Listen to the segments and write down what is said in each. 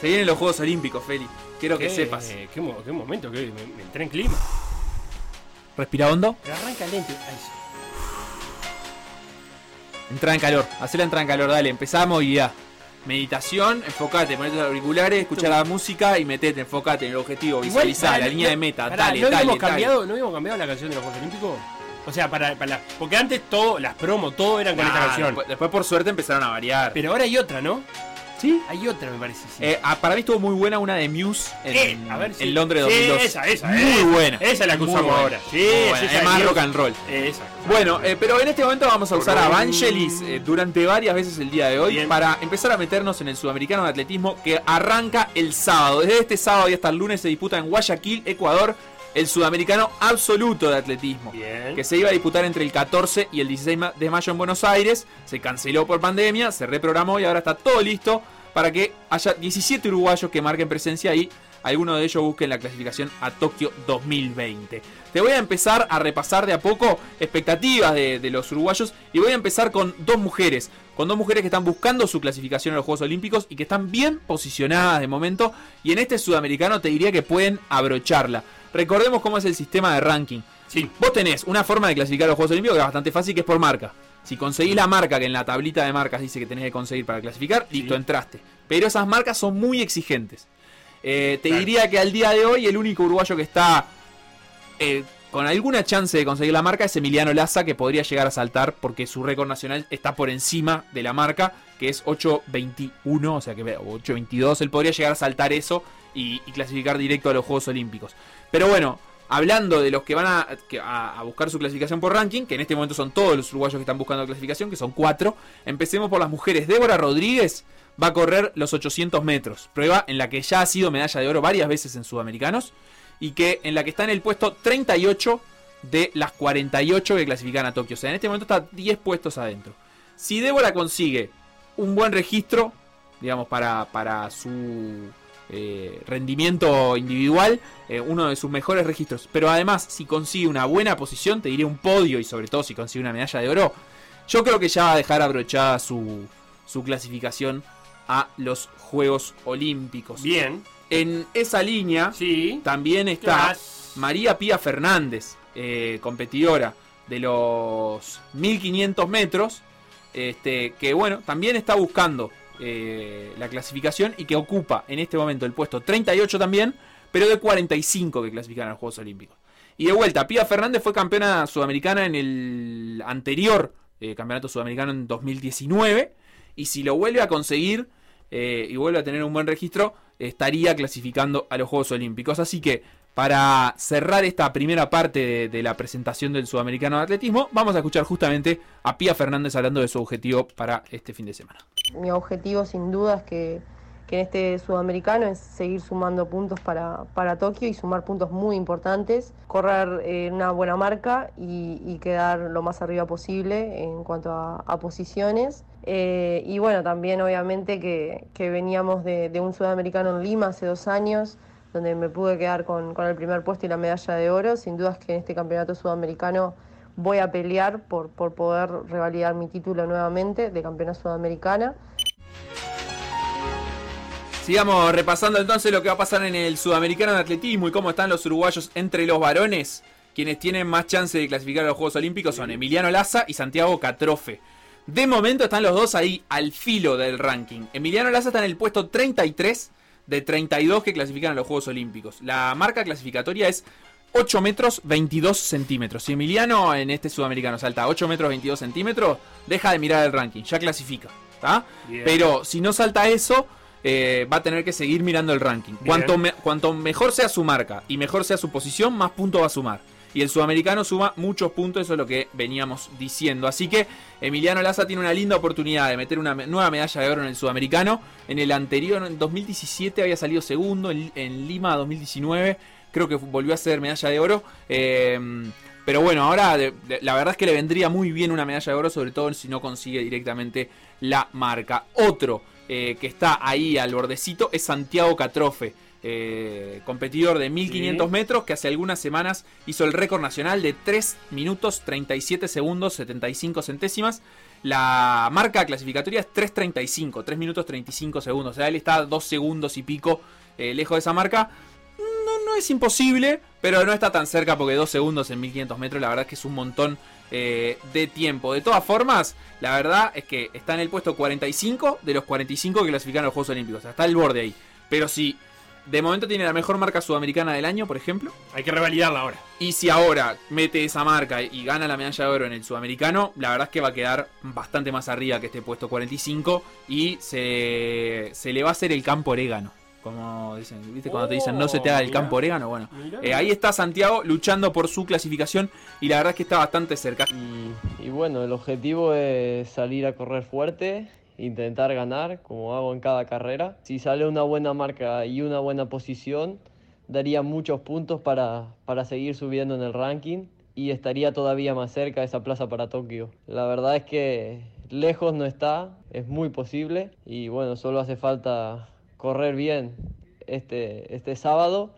Se vienen los Juegos Olímpicos, Feli. Quiero que sepas. Qué, mo- qué momento que me, me entré en clima. Respira hondo. Pero arranca lento. Ahí sí. Entra en calor. Hacé la entrada en calor, dale. Empezamos y ya. Meditación, enfocate, ponete los auriculares, escucha la música y metete, enfocate en el objetivo, Igual, visualizá pará, la línea no- de meta, pará, dale, ¿no dale, habíamos dale. cambiado, ¿No habíamos cambiado la canción de los Juegos Olímpicos? O sea, para, para la- porque antes todo, las promos, todo eran con esta Nah, canción. después, después, por suerte empezaron a variar. Pero ahora hay otra, ¿no? ¿Sí? Hay otra, me parece. Sí. Eh, ah, para mí estuvo muy buena una de Muse en, Eh, a ver si- en Londres Sí, 2002. esa, esa, Muy buena. Esa es la que Muy usamos buena. ahora. Sí, sí, esa es más rock and roll. Esa. Bueno, eh, pero en este momento vamos a usar a Vangelis eh, durante varias veces el día de hoy Bien. para empezar a meternos en el sudamericano de atletismo que arranca el sábado. Desde este sábado y hasta el lunes se disputa en Guayaquil, Ecuador, el sudamericano absoluto de atletismo. Bien. Que se iba a disputar entre el 14 y el 16 ma- de mayo en Buenos Aires. Se canceló por pandemia, se reprogramó y ahora está todo listo para que haya 17 uruguayos que marquen presencia y algunos de ellos busquen la clasificación a Tokio 2020. Te voy a empezar a repasar de a poco expectativas de, de los uruguayos y voy a empezar con dos mujeres, con dos mujeres que están buscando su clasificación a los Juegos Olímpicos y que están bien posicionadas de momento y en este sudamericano te diría que pueden abrocharla. Recordemos cómo es el sistema de ranking. Sí. Vos tenés una forma de clasificar los Juegos Olímpicos que es bastante fácil, que es por marca. Si conseguís la marca que en la tablita de marcas dice que tenés que conseguir para clasificar, listo, entraste. Pero esas marcas son muy exigentes. Eh, te Claro. diría que al día de hoy el único uruguayo que está eh, con alguna chance de conseguir la marca es Emiliano Laza, que podría llegar a saltar porque su récord nacional está por encima de la marca, que es 8.21, o sea que o 8.22. Él podría llegar a saltar eso y, clasificar directo a los Juegos Olímpicos. Pero bueno, hablando de los que van a- a buscar su clasificación por ranking, que en este momento son todos los uruguayos que están buscando clasificación, que son cuatro, empecemos por las mujeres. Débora Rodríguez va a correr los 800 metros, prueba en la que ya ha sido medalla de oro varias veces en Sudamericanos y que en la que está en el puesto 38 de las 48 que clasifican a Tokio. O sea, en este momento está 10 puestos adentro. Si Débora consigue un buen registro, digamos, para, para su eh, rendimiento individual, eh, uno de sus mejores registros, pero además si consigue una buena posición, te diré un podio y sobre todo si consigue una medalla de oro, yo creo que ya va a dejar abrochada su, su clasificación a los Juegos Olímpicos. Bien. En esa línea Sí. también está. María Pía Fernández, eh, competidora de los 1500 metros, este, que bueno, también está buscando eh, la clasificación y que ocupa en este momento el puesto 38 también, pero de 45 que clasifican a los Juegos Olímpicos. Y de vuelta, Pía Fernández fue campeona sudamericana en el anterior eh, campeonato sudamericano en 2019, y si lo vuelve a conseguir eh, y vuelve a tener un buen registro, estaría clasificando a los Juegos Olímpicos. Así que para cerrar esta primera parte de, de la presentación del Sudamericano de Atletismo, vamos a escuchar justamente a Pía Fernández hablando de su objetivo para este fin de semana. Mi objetivo sin duda es que, que en este sudamericano es seguir sumando puntos para, para Tokio y sumar puntos muy importantes, correr eh, una buena marca y, quedar lo más arriba posible en cuanto a, a posiciones. Eh, y bueno, también obviamente que, que veníamos de, un sudamericano en Lima hace dos años, donde me pude quedar con, con el primer puesto y la medalla de oro. Sin duda es que en este campeonato sudamericano voy a pelear por, por poder revalidar mi título nuevamente de campeona sudamericana. Sigamos repasando entonces lo que va a pasar en el Sudamericano de Atletismo y cómo están los uruguayos entre los varones. Quienes tienen más chance de clasificar a los Juegos Olímpicos son Emiliano Laza y Santiago Catrofe. De momento están los dos ahí al filo del ranking. Emiliano Laza está en el puesto 33 de 32 que clasifican a los Juegos Olímpicos. La marca clasificatoria es 8 metros 22 centímetros. Si Emiliano en este sudamericano salta 8 metros 22 centímetros, deja de mirar el ranking, ya clasifica. ¿tá? Pero si no salta eso, eh, va a tener que seguir mirando el ranking. Cuanto, me- cuanto mejor sea su marca y mejor sea su posición, más puntos va a sumar. y el sudamericano suma muchos puntos, eso es lo que veníamos diciendo. Así que Emiliano Laza tiene una linda oportunidad de meter una nueva medalla de oro en el sudamericano. En el anterior, en 2017, había salido segundo, en, Lima 2019 creo que volvió a ser medalla de oro. Eh, pero bueno, ahora la verdad es que le vendría muy bien una medalla de oro, sobre todo si no consigue directamente la marca. Otro eh, que está ahí al bordecito es Santiago Catrofe. Eh, competidor de 1500 metros que hace algunas semanas hizo el récord nacional de 3 minutos 37 segundos 75 centésimas. La marca clasificatoria es 3.35, 3 minutos 35 segundos. O sea, él está 2 segundos y pico eh, lejos de esa marca. No, no es imposible, pero no está tan cerca porque 2 segundos en 1500 metros, la verdad es que es un montón eh, de tiempo. De todas formas, la verdad es que está en el puesto 45 de los 45 que clasifican a los Juegos Olímpicos. O sea, está al borde ahí. Pero si de momento tiene la mejor marca sudamericana del año, por ejemplo. Hay que revalidarla ahora. Y si ahora mete esa marca y gana la medalla de oro en el sudamericano, la verdad es que va a quedar bastante más arriba que este puesto 45 y se, se le va a hacer el campo orégano. Como dicen, ¿viste? Cuando te dicen no se te haga el oh, campo orégano, bueno. Eh, ahí está Santiago luchando por su clasificación y la verdad es que está bastante cerca. y bueno, el objetivo es salir a correr fuerte intentar ganar, como hago en cada carrera. Si sale una buena marca y una buena posición, daría muchos puntos para, para seguir subiendo en el ranking y estaría todavía más cerca de esa plaza para Tokio. La verdad es que lejos no está, es muy posible y bueno, solo hace falta correr bien este, este sábado.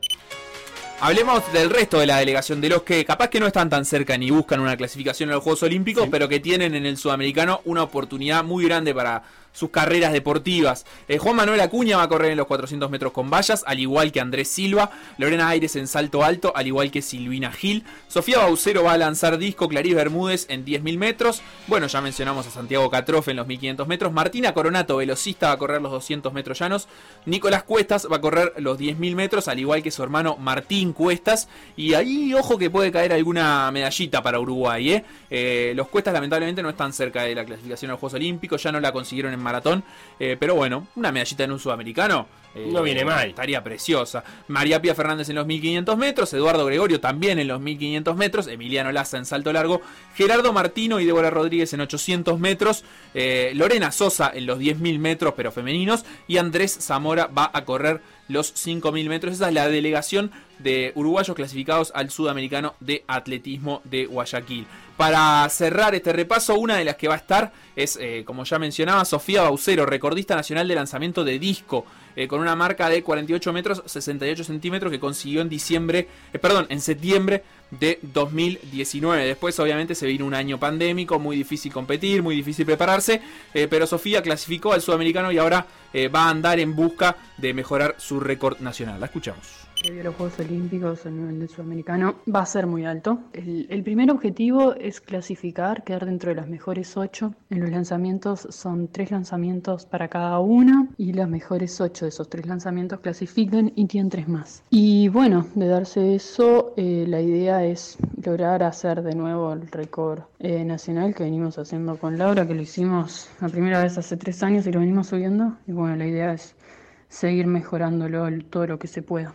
Hablemos del resto de la delegación, de los que capaz que no están tan cerca ni buscan una clasificación a los Juegos Olímpicos, pero que tienen en el Sudamericano una oportunidad muy grande para sus carreras deportivas. Eh, Juan Manuel Acuña va a correr en los 400 metros con vallas, al igual que Andrés Silva. Lorena Aires en salto alto, al igual que Silvina Gil. Sofía Baucero va a lanzar disco, Clarice Bermúdez en 10.000 metros. Bueno, ya mencionamos a Santiago Catrofe en los 1.500 metros. Martina Coronato, velocista, va a correr los 200 metros llanos. Nicolás Cuestas va a correr los 10.000 metros, al igual que su hermano Martín Cuestas. Y ahí, ojo que puede caer alguna medallita para Uruguay. ¿eh? Eh, los Cuestas lamentablemente no están cerca de la clasificación a los Juegos Olímpicos, ya no la consiguieron en maratón. Eh, pero bueno, una medallita en un sudamericano. Eh, no viene mal. Estaría preciosa. María Pía Fernández en los 1500 metros. Eduardo Gregorio también en los 1500 metros. Emiliano Laza en salto largo. Gerardo Martino y Débora Rodríguez en 800 metros. Eh, Lorena Sosa en los 10.000 metros, pero femeninos. Y Andrés Zamora va a correr los 5.000 metros. Esa es la delegación de uruguayos clasificados al sudamericano de atletismo de Guayaquil. Para cerrar este repaso, una de las que va a estar es, eh, como ya mencionaba, Sofía Baucero, recordista nacional de lanzamiento de disco, eh, con una marca de 48 metros 68 centímetros que consiguió en diciembre, eh, perdón, en septiembre de 2019. Después, obviamente, se vino un año pandémico, muy difícil competir, muy difícil prepararse, pero Sofía clasificó al sudamericano y ahora va a andar en busca de mejorar su récord nacional. La escuchamos previo a los Juegos Olímpicos a nivel sudamericano va a ser muy alto. El, primer objetivo es clasificar, quedar dentro de las mejores ocho. En los lanzamientos son tres lanzamientos para cada una y las mejores ocho de esos tres lanzamientos clasifican y tienen tres más. Y bueno, de darse eso, eh, la idea es lograr hacer de nuevo el récord eh, nacional que venimos haciendo con Laura, que lo hicimos la primera vez hace tres años y lo venimos subiendo. Y bueno, la idea es seguir mejorándolo todo lo que se pueda.